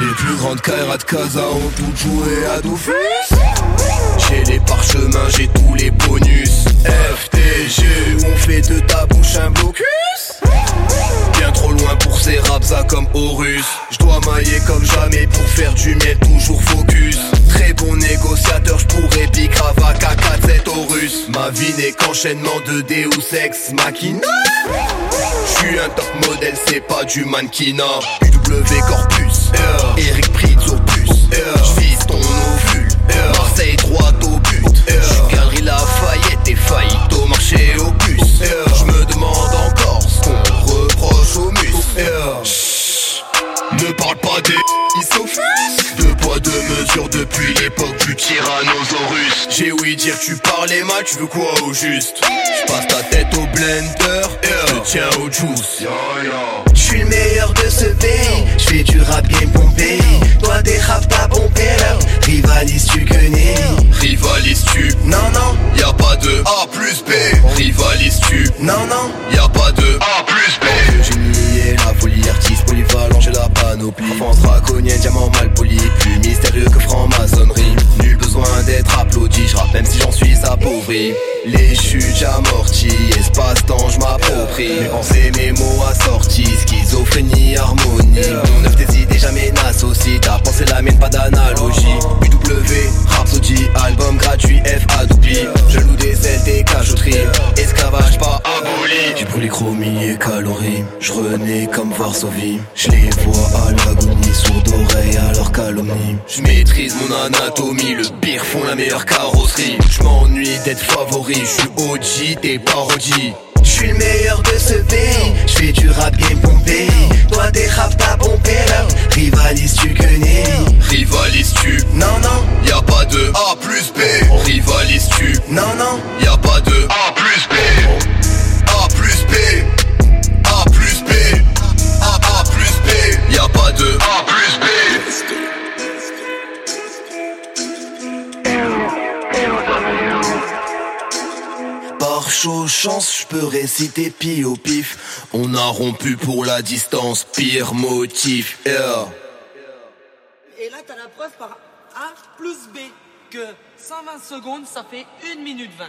Les plus grandes de Casa ont toutes joué à Dofus. J'ai les parchemins, j'ai tous les bonus. FTG, on fait de ta bouche un blocus. Bien trop loin pour ces raps comme Horus. Je dois mailler comme jamais pour faire du miel toujours focus. Très bon négociateur, je pourrais bicrava KK7 Horus. Ma vie n'est qu'enchaînement de Deus Ex Machina J'suis un top modèle, c'est pas du mannequinat. UW Corpus, Eric Pritz Opus J'vise ton ovule, Marseille droit au but J'suis Galerie Lafayette et faillite au marché au puce J'me demande encore ce qu'on reproche au mus Ne parle pas des Deux poids deux mesures depuis l'époque du Tyrannosaurus. J'ai ouï dire tu parlais mal, tu veux quoi au juste? J'passe ta tête au blender, je tiens au juice. Je suis le meilleur de ce pays, je fais du rap game pompé. Toi des rap pas pompé, rivalises-tu que Nelly Rivalises-tu? Non, non, Y a pas de A plus B. Rivalises-tu? Non, non. Y a Les chutes j'amortis Espace-temps je m'approprie. Mes pensées, mes mots assortis Schizophrénie, harmonie. Mon œuvre des idées jamais n'associe. Ta pensée la mienne pas d'analogie. UW, Rhapsody, album gratuit F Adopi Je loue des ailes, des cachotteries Esclavage pas aboli. J'ai brûlé chromie et calories. Je renais comme Varsovie. Je les vois à l'agonie D'oreille à leur calomnie. Je maîtrise mon anatomie Le pire font la meilleure carrosserie. Je m'ennuie d'être favori Je suis OG des parodies Je suis le meilleur de ce pays, je fais du rap game pompé. Toi des rap pas pompé, rivalises-tu que Nelly Rivalises-tu? Non, non, chaud chance, je peux réciter pi au pif. On a rompu pour la distance, pire motif. Et là, t'as la preuve par A plus B que 120 secondes, ça fait 1 minute 20.